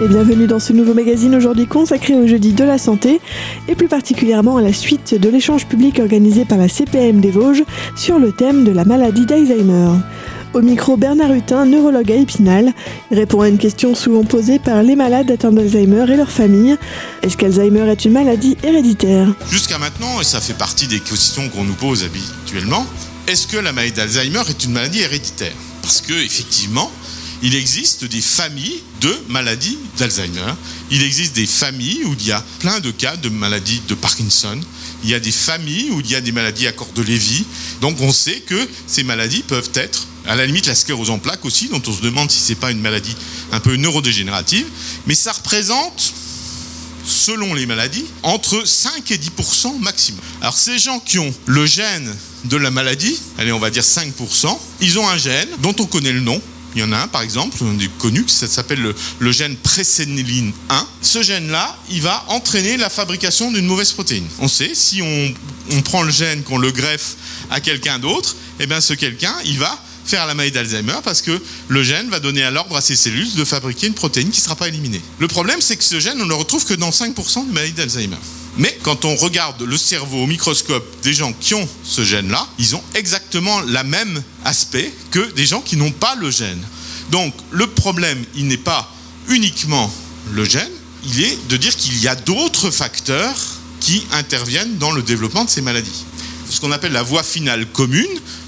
Et bienvenue dans ce nouveau magazine aujourd'hui consacré au jeudi de la santé et plus particulièrement à la suite de l'échange public organisé par la CPM des Vosges sur le thème de la maladie d'Alzheimer. Au micro, Bernard Hutin, neurologue à Épinal, répond à une question souvent posée par les malades atteints d'Alzheimer et leurs familles. Est-ce qu'Alzheimer est une maladie héréditaire? Jusqu'à maintenant, et ça fait partie des questions qu'on nous pose habituellement, est-ce que la maladie d'Alzheimer est une maladie héréditaire? Parce que effectivement, il existe des familles de maladies d'Alzheimer. Il existe des familles où il y a plein de cas de maladies de Parkinson. Il y a des familles où il y a des maladies à corps de Lévy. Donc on sait que ces maladies peuvent être, à la limite la sclérose en plaques aussi, dont on se demande si c'est pas une maladie un peu neurodégénérative. Mais ça représente selon les maladies, entre 5 et 10% maximum. Alors ces gens qui ont le gène de la maladie, allez on va dire 5 ils ont un gène dont on connaît le nom, il y en a un par exemple, on est connu, ça s'appelle le, gène préséniline 1. Ce gène-là, il va entraîner la fabrication d'une mauvaise protéine. On sait, si on, prend le gène, qu'on le greffe à quelqu'un d'autre, eh bien ce quelqu'un, il va faire la maladie d'Alzheimer parce que le gène va donner à l'ordre à ces cellules de fabriquer une protéine qui ne sera pas éliminée. Le problème, c'est que ce gène, on ne le retrouve que dans 5% de maladies d'Alzheimer. Mais quand on regarde le cerveau au microscope des gens qui ont ce gène-là, ils ont exactement le même aspect que des gens qui n'ont pas le gène. Donc le problème, il n'est pas uniquement le gène, il est de dire qu'il y a d'autres facteurs qui interviennent dans le développement de ces maladies. Ce qu'on appelle la voie finale commune,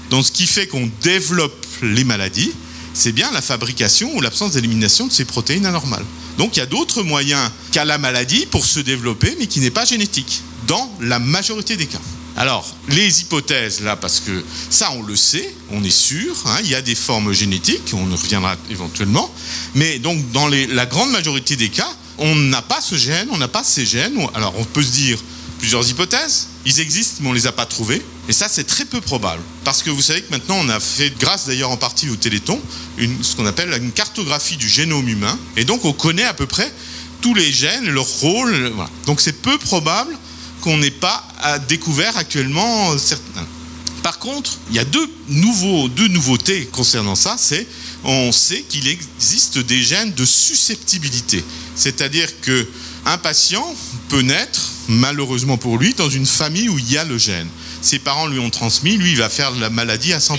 donc ce qui fait qu'on développe les maladies, c'est bien la fabrication ou l'absence d'élimination de ces protéines anormales. Donc il y a d'autres moyens qu'à la maladie pour se développer, mais qui n'est pas génétique, dans la majorité des cas. Alors, les hypothèses, là, parce que ça, on le sait, on est sûr, hein, il y a des formes génétiques, on reviendra éventuellement, mais donc dans la grande majorité des cas, on n'a pas ce gène, on n'a pas ces gènes. Alors, on peut se dire plusieurs hypothèses, ils existent, mais on ne les a pas trouvés. Et ça, c'est très peu probable. Parce que vous savez que maintenant, on a fait, grâce d'ailleurs en partie au Téléthon, ce qu'on appelle une cartographie du génome humain. Et donc, on connaît à peu près tous les gènes, leur rôle. Donc, c'est peu probable qu'on n'ait pas découvert actuellement certains. Par contre, il y a deux, nouveaux, deux nouveautés concernant ça. C'est on sait qu'il existe des gènes de susceptibilité. C'est-à-dire qu'un patient peut naître, malheureusement pour lui, dans une famille où il y a le gène ses parents lui ont transmis, lui, il va faire la maladie à 100%.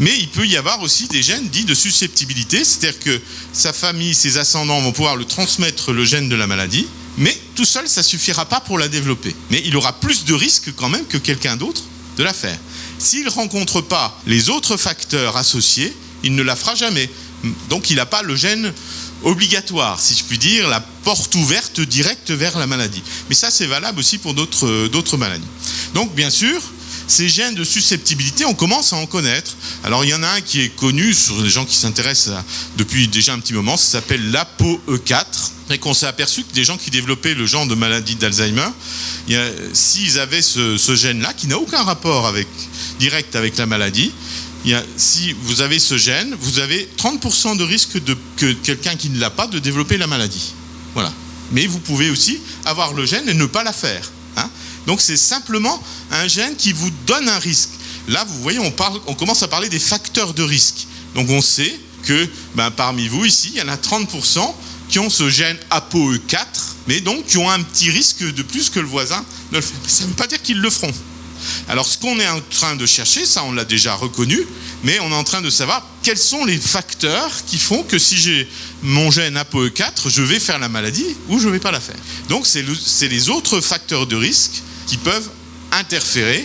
Mais il peut y avoir aussi des gènes dits de susceptibilité, c'est-à-dire que sa famille, ses ascendants vont pouvoir le transmettre le gène de la maladie, mais tout seul, ça suffira pas pour la développer. Mais il aura plus de risques quand même que quelqu'un d'autre de la faire. S'il ne rencontre pas les autres facteurs associés, il ne la fera jamais. Donc il n'a pas le gène obligatoire, si je puis dire, la porte ouverte directe vers la maladie. Mais ça, c'est valable aussi pour d'autres maladies. Donc, bien sûr, ces gènes de susceptibilité, on commence à en connaître. Alors, il y en a un qui est connu sur les gens qui s'intéressent depuis déjà un petit moment, ça s'appelle l'ApoE4, et qu'on s'est aperçu que des gens qui développaient le genre de maladie d'Alzheimer, s'ils avaient ce, gène-là, qui n'a aucun rapport direct avec la maladie, si vous avez ce gène, vous avez 30% de risque de, que quelqu'un qui ne l'a pas de développer la maladie. Voilà. Mais vous pouvez aussi avoir le gène et ne pas la faire. Hein. Donc c'est simplement un gène qui vous donne un risque. Là, vous voyez, on, commence à parler des facteurs de risque. Donc on sait que ben, parmi vous ici, il y en a 30% qui ont ce gène ApoE4, mais donc qui ont un petit risque de plus que le voisin le. Ça ne veut pas dire qu'ils le feront. Alors ce qu'on est en train de chercher, ça on l'a déjà reconnu, mais on est en train de savoir quels sont les facteurs qui font que si j'ai mon gène ApoE4, je vais faire la maladie ou je ne vais pas la faire. Donc c'est les autres facteurs de risque qui peuvent interférer.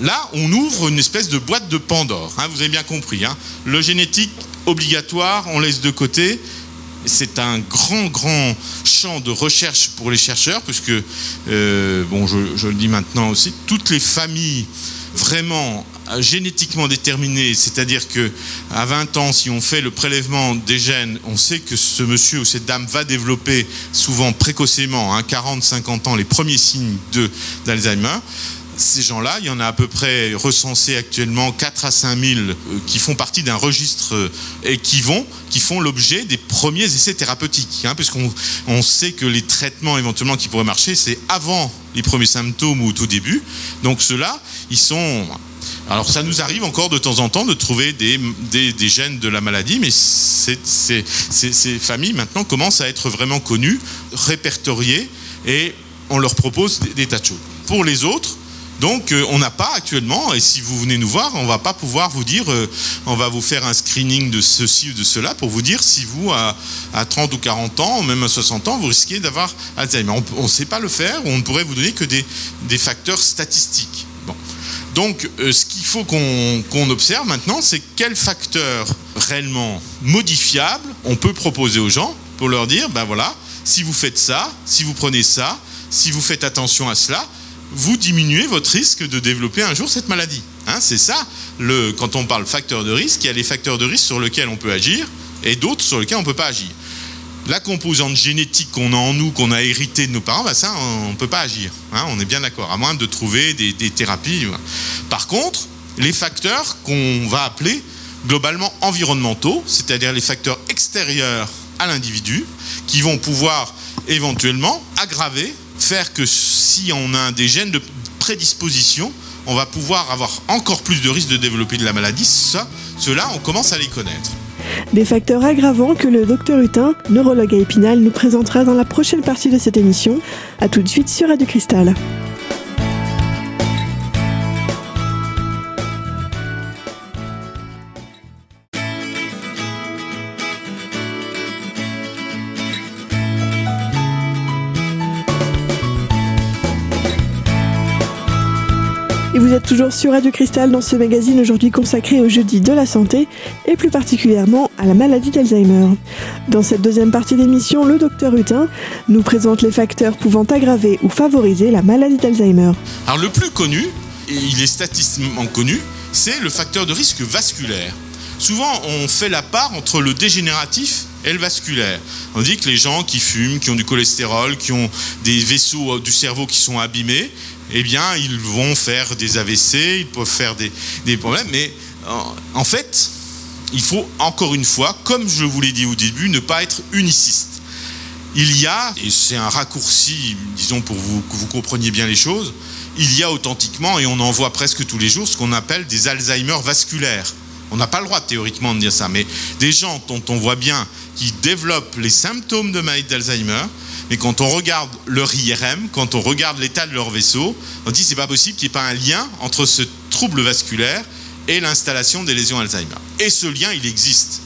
Là, on ouvre une espèce de boîte de Pandore. Hein, vous avez bien compris. Hein. Le génétique obligatoire, on laisse de côté c'est un grand, grand champ de recherche pour les chercheurs, puisque, euh, bon, je, le dis maintenant aussi, toutes les familles vraiment génétiquement déterminées, c'est-à-dire que à 20 ans, si on fait le prélèvement des gènes, on sait que ce monsieur ou cette dame va développer souvent précocement, hein, 40-50 ans, les premiers signes d'Alzheimer ces gens-là, il y en a à peu près recensé actuellement 4 à 5 000 euh, qui font partie d'un registre euh, et qui vont, qui font l'objet des premiers essais thérapeutiques, hein, puisqu'on on sait que les traitements éventuellement qui pourraient marcher, c'est avant les premiers symptômes ou au tout début. Donc ceux-là, ils sont Alors ça nous arrive encore de temps en temps de trouver des, des, gènes de la maladie, mais ces familles maintenant commencent à être vraiment connues, répertoriées, et on leur propose des, des tas de choses. Pour les autres, donc euh, on n'a pas actuellement, et si vous venez nous voir, on va pas pouvoir vous dire, euh, on va vous faire un screening de ceci ou de cela pour vous dire si vous, à, 30 ou 40 ans, ou même à 60 ans, vous risquez d'avoir Alzheimer. On ne sait pas le faire, on ne pourrait vous donner que des, facteurs statistiques. Donc euh, ce qu'il faut qu'on observe maintenant, c'est quels facteurs réellement modifiables on peut proposer aux gens pour leur dire, ben voilà, si vous faites ça, si vous prenez ça, si vous faites attention à cela, vous diminuez votre risque de développer un jour cette maladie. Hein, c'est ça, le, quand on parle facteur de risque, il y a les facteurs de risque sur lesquels on peut agir et d'autres sur lesquels on ne peut pas agir. La composante génétique qu'on a en nous, qu'on a hérité de nos parents, bah ça, on ne peut pas agir. Hein, on est bien d'accord, à moins de trouver des, thérapies. Par contre, les facteurs qu'on va appeler globalement environnementaux, c'est-à-dire les facteurs extérieurs à l'individu, qui vont pouvoir éventuellement aggraver faire que si on a des gènes de prédisposition, on va pouvoir avoir encore plus de risques de développer de la maladie. Ça, cela, on commence à les connaître. Des facteurs aggravants que le docteur Hutin, neurologue à Épinal, nous présentera dans la prochaine partie de cette émission. A tout de suite sur Radio Cristal. Toujours sur Radio Cristal dans ce magazine aujourd'hui consacré au jeudi de la santé et plus particulièrement à la maladie d'Alzheimer. Dans cette deuxième partie d'émission, le docteur Hutin nous présente les facteurs pouvant aggraver ou favoriser la maladie d'Alzheimer. Alors le plus connu, et il est statistiquement connu, c'est le facteur de risque vasculaire. Souvent, on fait la part entre le dégénératif et le vasculaire. On dit que les gens qui fument, qui ont du cholestérol, qui ont des vaisseaux du cerveau qui sont abîmés, eh bien, ils vont faire des AVC, ils peuvent faire des, problèmes, mais en, fait, il faut encore une fois, comme je vous l'ai dit au début, ne pas être uniciste. Il y a, et c'est un raccourci, disons pour vous, que vous compreniez bien les choses, il y a authentiquement, et on en voit presque tous les jours, ce qu'on appelle des Alzheimer vasculaires. On n'a pas le droit théoriquement de dire ça, mais des gens dont on voit bien qui développent les symptômes de maladie d'Alzheimer, mais quand on regarde leur IRM, quand on regarde l'état de leur vaisseau, on dit c'est pas possible qu'il n'y ait pas un lien entre ce trouble vasculaire et l'installation des lésions Alzheimer. Et ce lien, il existe.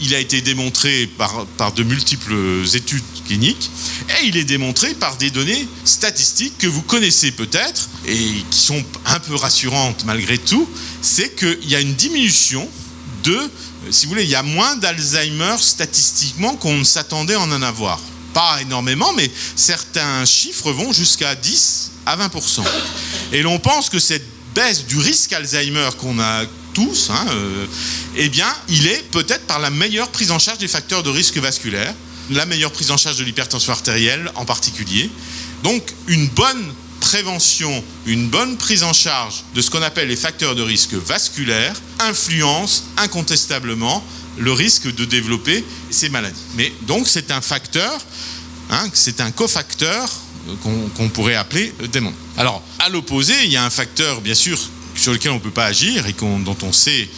Il a été démontré par, par de multiples études cliniques et il est démontré par des données statistiques que vous connaissez peut-être et qui sont un peu rassurantes malgré tout. C'est qu'il y a une diminution de, si vous voulez, il y a moins d'Alzheimer statistiquement qu'on ne s'attendait en en avoir pas énormément, mais certains chiffres vont jusqu'à 10 à 20%. Et l'on pense que cette baisse du risque Alzheimer qu'on a tous, hein, euh, eh bien, il est peut-être par la meilleure prise en charge des facteurs de risque vasculaire, la meilleure prise en charge de l'hypertension artérielle en particulier. Donc, une bonne prévention, une bonne prise en charge de ce qu'on appelle les facteurs de risque vasculaire influence incontestablement le risque de développer ces maladies. Mais donc c'est un facteur, hein, c'est un cofacteur qu'on pourrait appeler démon. Alors, à l'opposé, il y a un facteur, bien sûr, sur lequel on ne peut pas agir et dont on sait,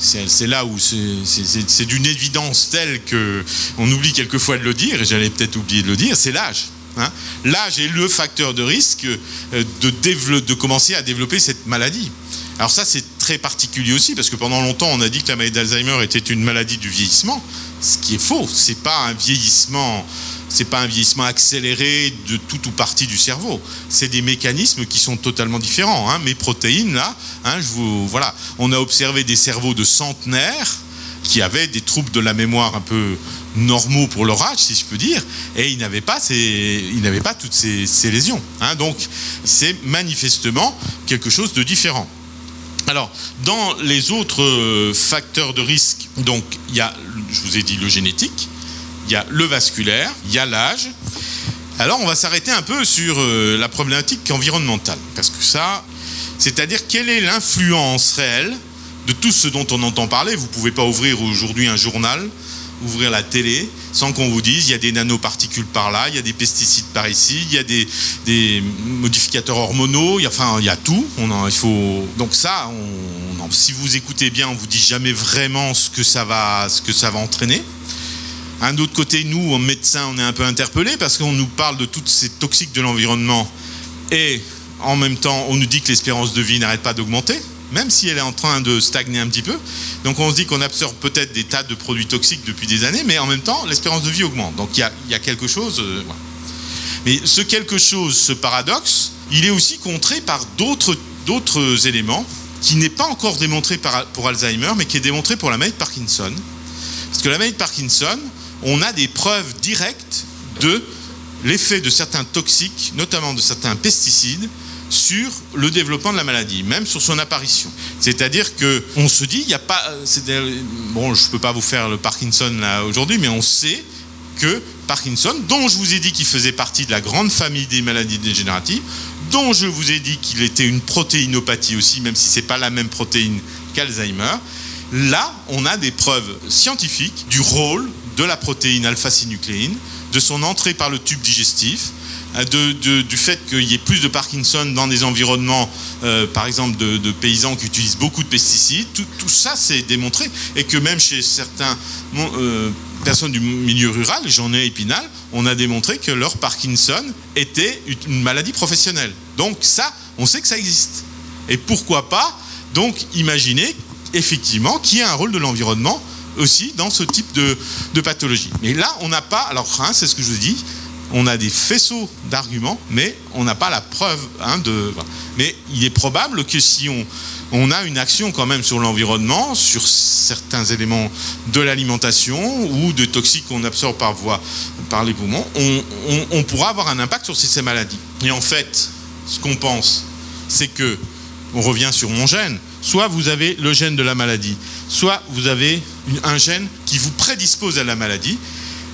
c'est là où c'est d'une évidence telle qu'on oublie quelquefois de le dire, et j'allais peut-être oublier de le dire, c'est l'âge. Hein. L'âge est le facteur de risque euh, de commencer à développer cette maladie. Alors ça, c'est très particulier aussi, parce que pendant longtemps, on a dit que la maladie d'Alzheimer était une maladie du vieillissement, ce qui est faux. C'est pas un vieillissement, c'est pas un vieillissement accéléré de tout ou partie du cerveau. C'est des mécanismes qui sont totalement différents. Hein. Mes protéines, là, hein, voilà, on a observé des cerveaux de centenaires qui avaient des troubles de la mémoire un peu normaux pour leur âge, si je peux dire, et ils n'avaient pas, ils n'avaient pas toutes ces, ces lésions. Hein. Donc, c'est manifestement quelque chose de différent. Alors, dans les autres euh, facteurs de risque, donc il y a, je vous ai dit, le génétique, il y a le vasculaire, il y a l'âge. Alors, on va s'arrêter un peu sur euh, la problématique environnementale, parce que ça, c'est-à-dire quelle est l'influence réelle de tout ce dont on entend parler? Vous ne pouvez pas ouvrir aujourd'hui un journal ouvrir la télé sans qu'on vous dise il y a des nanoparticules par là, il y a des pesticides par ici, il y a des, modificateurs hormonaux, il y a, enfin il y a tout. Il faut donc ça, si vous écoutez bien, on vous dit jamais vraiment ce que ça va, ce que ça va entraîner. Un autre côté, nous, médecins, on est un peu interpellés parce qu'on nous parle de toutes ces toxiques de l'environnement et en même temps, on nous dit que l'espérance de vie n'arrête pas d'augmenter même si elle est en train de stagner un petit peu. Donc on se dit qu'on absorbe peut-être des tas de produits toxiques depuis des années, mais en même temps, l'espérance de vie augmente. Donc il y a, quelque chose. Euh, mais ce quelque chose, ce paradoxe, il est aussi contré par d'autres éléments qui n'est pas encore démontré pour Alzheimer, mais qui est démontré pour la maladie de Parkinson. Parce que la maladie de Parkinson, on a des preuves directes de l'effet de certains toxiques, notamment de certains pesticides, sur le développement de la maladie, même sur son apparition. C'est-à-dire que on se dit, il n'y a pas, bon, je ne peux pas vous faire le Parkinson là aujourd'hui, mais on sait que Parkinson, dont je vous ai dit qu'il faisait partie de la grande famille des maladies dégénératives, dont je vous ai dit qu'il était une protéinopathie aussi, même si c'est pas la même protéine qu'Alzheimer, là, on a des preuves scientifiques du rôle de la protéine alpha-synucléine, de son entrée par le tube digestif, euh, du fait qu'il y ait plus de Parkinson dans des environnements, euh, par exemple, de, paysans qui utilisent beaucoup de pesticides. Tout, ça, c'est démontré. Et que même chez certaines euh, personnes du milieu rural, j'en ai Épinal, on a démontré que leur Parkinson était une maladie professionnelle. Donc ça, on sait que ça existe. Et pourquoi pas, donc, imaginer effectivement qu'il y a un rôle de l'environnement aussi dans ce type de, pathologie. Mais là, on n'a pas, alors hein, c'est ce que je vous dis, on a des faisceaux d'arguments, mais on n'a pas la preuve hein. Mais il est probable que si on, on a une action quand même sur l'environnement, sur certains éléments de l'alimentation ou de toxiques qu'on absorbe par voie, par les poumons, on, pourra avoir un impact sur ces maladies. Et en fait, ce qu'on pense, c'est que, on revient sur mon gène, soit vous avez le gène de la maladie, soit vous avez un gène qui vous prédispose à la maladie,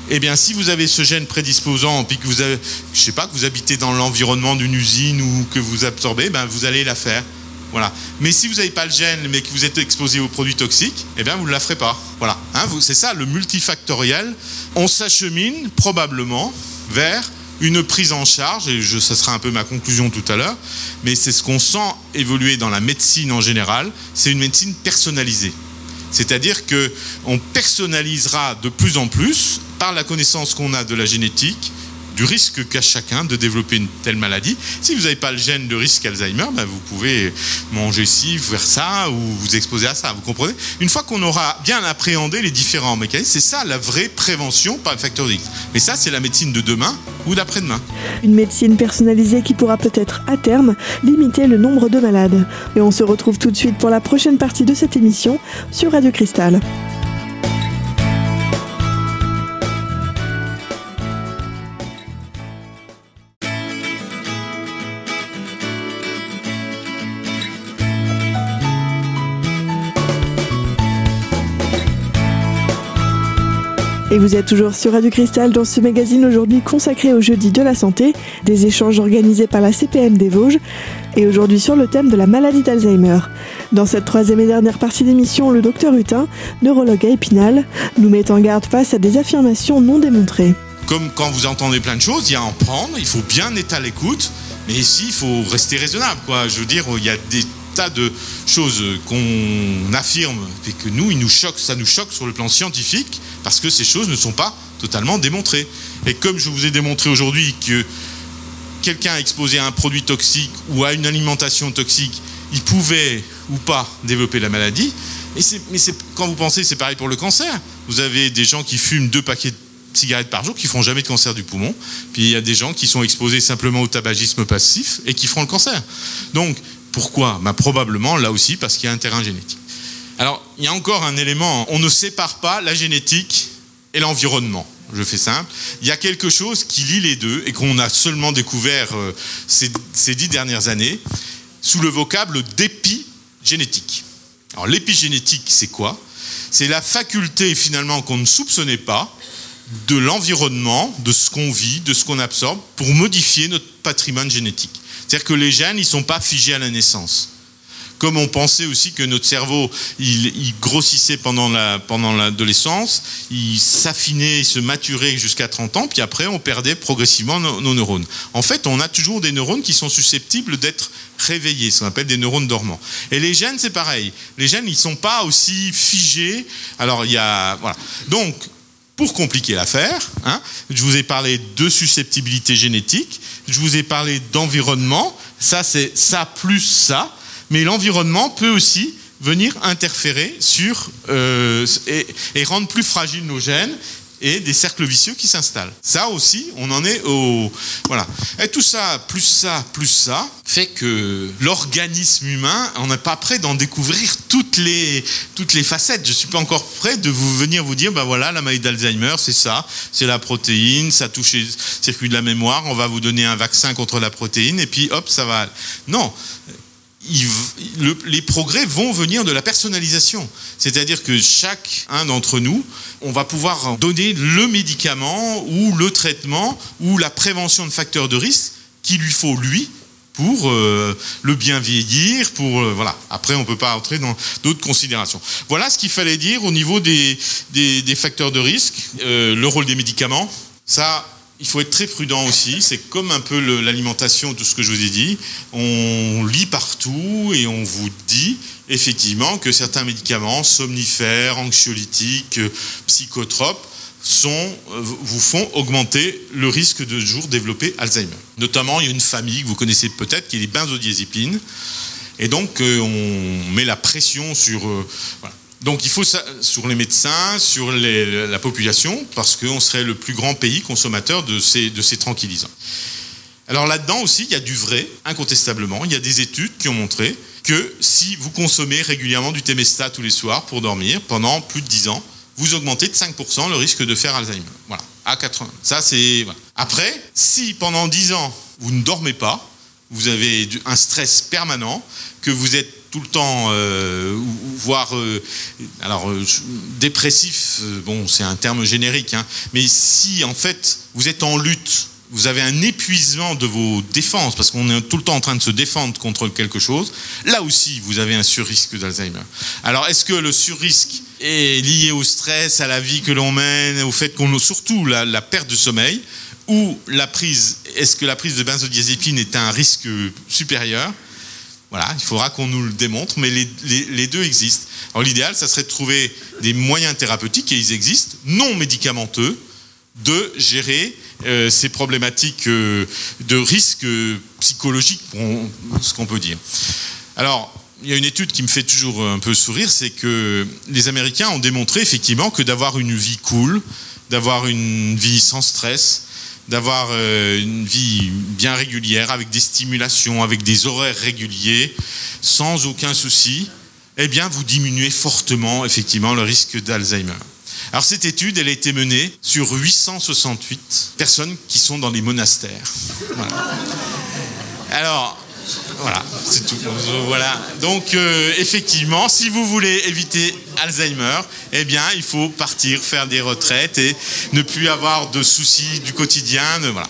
eh bien, si vous avez ce gène prédisposant, puis que vous avez, je sais pas, que vous habitez dans l'environnement d'une usine ou que vous absorbez, ben vous allez la faire. Voilà. Mais si vous n'avez pas le gène, mais que vous êtes exposé aux produits toxiques, eh bien, vous ne la ferez pas. Voilà. Hein, c'est ça le multifactoriel. On s'achemine probablement vers une prise en charge, et je, ça sera un peu ma conclusion tout à l'heure, mais c'est ce qu'on sent évoluer dans la médecine en général, c'est une médecine personnalisée. C'est-à-dire qu'on personnalisera de plus en plus par la connaissance qu'on a de la génétique, du risque qu'a chacun de développer une telle maladie. Si vous n'avez pas le gène de risque Alzheimer, ben vous pouvez manger ci, faire ça, ou vous exposer à ça. Vous comprenez? Une fois qu'on aura bien appréhendé les différents mécanismes, c'est ça la vraie prévention par le facteur X. Mais ça, c'est la médecine de demain ou d'après-demain. Une médecine personnalisée qui pourra peut-être à terme limiter le nombre de malades. Et on se retrouve tout de suite pour la prochaine partie de cette émission sur Radio Cristal. Et vous êtes toujours sur Radio Cristal dans ce magazine aujourd'hui consacré au jeudi de la santé, des échanges organisés par la CPM des Vosges, et aujourd'hui sur le thème de la maladie d'Alzheimer. Dans cette troisième et dernière partie d'émission, le docteur Hutin, neurologue à Épinal, nous met en garde face à des affirmations non démontrées. Comme quand vous entendez plein de choses, il y a à en prendre, il faut bien être à l'écoute, mais ici il faut rester raisonnable. Je veux dire, il y a des tas de choses qu'on affirme et que nous, il nous choque, ça nous choque sur le plan scientifique parce que ces choses ne sont pas totalement démontrées. Et comme je vous ai démontré aujourd'hui que quelqu'un exposé à un produit toxique ou à une alimentation toxique, il pouvait ou pas développer la maladie. Et mais quand vous pensez, c'est pareil pour le cancer. Vous avez des gens qui fument deux paquets de cigarettes par jour qui feront jamais de cancer du poumon. Puis il y a des gens qui sont exposés simplement au tabagisme passif et qui feront le cancer. Donc pourquoi bah, Probablement, là aussi, parce qu'il y a un terrain génétique. Alors, il y a encore un élément, on ne sépare pas la génétique et l'environnement. Je fais simple. Il y a quelque chose qui lie les deux et qu'on a seulement découvert euh, ces, dix dernières années sous le vocable d'épigénétique. Alors l'épigénétique, c'est quoi? C'est la faculté finalement qu'on ne soupçonnait pas de l'environnement, de ce qu'on vit, de ce qu'on absorbe, pour modifier notre patrimoine génétique. C'est-à-dire que les gènes, ils ne sont pas figés à la naissance. comme on pensait aussi que notre cerveau, il, grossissait pendant la pendant l'adolescence, il s'affinait, il se maturait jusqu'à 30 ans, puis après on perdait progressivement nos, nos, neurones. En fait, on a toujours des neurones qui sont susceptibles d'être réveillés, ce qu'on appelle des neurones dormants. Et les gènes, c'est pareil. Les gènes, ils sont pas aussi figés. Alors il y a voilà. Donc pour compliquer l'affaire, hein, je vous ai parlé de susceptibilité génétique, je vous ai parlé d'environnement, ça c'est ça plus ça, mais l'environnement peut aussi venir interférer sur euh, et, et, rendre plus fragiles nos gènes et des cercles vicieux qui s'installent. Ça aussi, on en est au voilà. Et tout ça, plus ça, plus ça, fait que l'organisme humain, on n'est pas prêt d'en découvrir toutes les toutes les facettes. Je suis pas encore prêt de vous venir vous dire, ben voilà, la maladie d'Alzheimer, c'est ça, c'est la protéine, ça touche les circuits de la mémoire, on va vous donner un vaccin contre la protéine et puis hop, ça va. Non, les progrès vont venir de la personnalisation. C'est-à-dire que chacun d'entre nous, on va pouvoir donner le médicament ou le traitement ou la prévention de facteurs de risque qu'il lui faut lui pour euh, le bien vieillir, pour euh, voilà. Après, on peut pas entrer dans d'autres considérations. Voilà ce qu'il fallait dire au niveau des, des, facteurs de risque, euh, le rôle des médicaments. Ça, il faut être très prudent aussi. C'est comme un peu l'alimentation, tout ce que je vous ai dit. On lit partout et on vous dit effectivement que certains médicaments, somnifères, anxiolytiques, psychotropes, euh, vous font augmenter le risque de jour développer Alzheimer. Notamment, il y a une famille que vous connaissez peut-être qui est les benzodiazépines. Et donc, euh, on met la pression sur. Euh. Donc il faut sur les médecins, sur la population, parce qu'on serait le plus grand pays consommateur de ces, de ces tranquillisants. Alors là-dedans aussi, il y a du vrai, incontestablement. Il y a des études qui ont montré que si vous consommez régulièrement du Temesta tous les soirs pour dormir pendant plus de 10 ans, vous augmentez de 5% le risque de faire Alzheimer. Voilà, à 80. Ça c'est Après, si pendant 10 ans vous ne dormez pas, vous avez un stress permanent, que vous êtes tout le temps, euh, voire, euh, alors euh, dépressif, bon, c'est un terme générique, hein, mais si en fait vous êtes en lutte, vous avez un épuisement de vos défenses, parce qu'on est tout le temps en train de se défendre contre quelque chose, là aussi vous avez un surrisque d'Alzheimer. Alors est-ce que le surrisque est lié au stress, à la vie que l'on mène, au fait qu'on a surtout la, perte de sommeil, ou la prise, est-ce que la prise de benzodiazépine est un risque supérieur? Voilà, il faudra qu'on nous le démontre, mais les, deux existent. Alors l'idéal, ça serait de trouver des moyens thérapeutiques, et ils existent, non médicamenteux, de gérer euh, ces problématiques euh, de risque psychologique, ce qu'on peut dire. Alors, il y a une étude qui me fait toujours un peu sourire, c'est que les Américains ont démontré effectivement que d'avoir une vie cool, d'avoir une vie sans stress, d'avoir euh, une vie bien régulière, avec des stimulations, avec des horaires réguliers, sans aucun souci, eh bien, vous diminuez fortement, effectivement, le risque d'Alzheimer. Alors, cette étude, elle a été menée sur 868 personnes qui sont dans les monastères. Alors, voilà, c'est tout. Voilà. Donc, euh, effectivement, si vous voulez éviter Alzheimer, eh bien, il faut partir faire des retraites et ne plus avoir de soucis du quotidien. Voilà.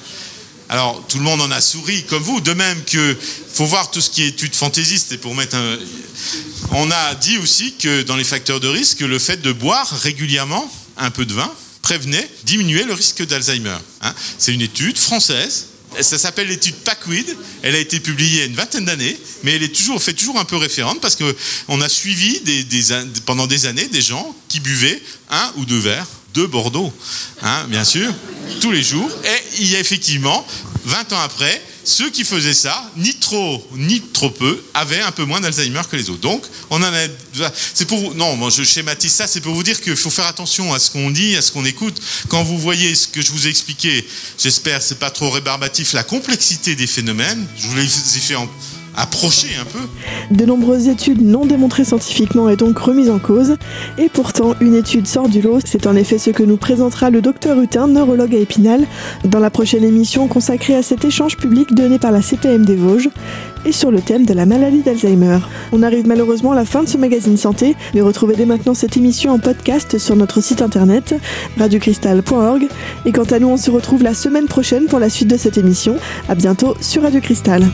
Alors, tout le monde en a souri, comme vous. De même que faut voir tout ce qui est études fantaisistes. Et pour mettre. On a dit aussi que dans les facteurs de risque, le fait de boire régulièrement un peu de vin prévenait, diminuait le risque d'Alzheimer. Hein. C'est une étude française ça s'appelle l'étude PACWID. Elle a été publiée il y a une vingtaine d'années, mais elle est toujours, fait toujours un peu référente parce qu'on a suivi pendant des années des gens qui buvaient un ou deux verres de Bordeaux, hein, bien sûr, tous les jours. Et il y a effectivement, 20 ans après, ceux qui faisaient ça, ni trop ni trop peu, avaient un peu moins d'Alzheimer que les autres. Donc, on en a. C'est pour non, moi je schématise ça, c'est pour vous dire qu'il faut faire attention à ce qu'on dit, à ce qu'on écoute. Quand vous voyez ce que je vous ai expliqué, j'espère c'est pas trop rébarbatif, la complexité des phénomènes. Je vous l'ai fait en approcher un peu. De nombreuses études non démontrées scientifiquement est donc remise en cause, et pourtant une étude sort du lot. C'est en effet ce que nous présentera le docteur Hutin, neurologue à Épinal, dans la prochaine émission consacrée à cet échange public donné par la CPM des Vosges et sur le thème de la maladie d'Alzheimer. On arrive malheureusement à la fin de ce magazine santé, mais retrouvez dès maintenant cette émission en podcast sur notre site internet radiocristal.org. Et quant à nous, on se retrouve la semaine prochaine pour la suite de cette émission. À bientôt sur Radio Cristal.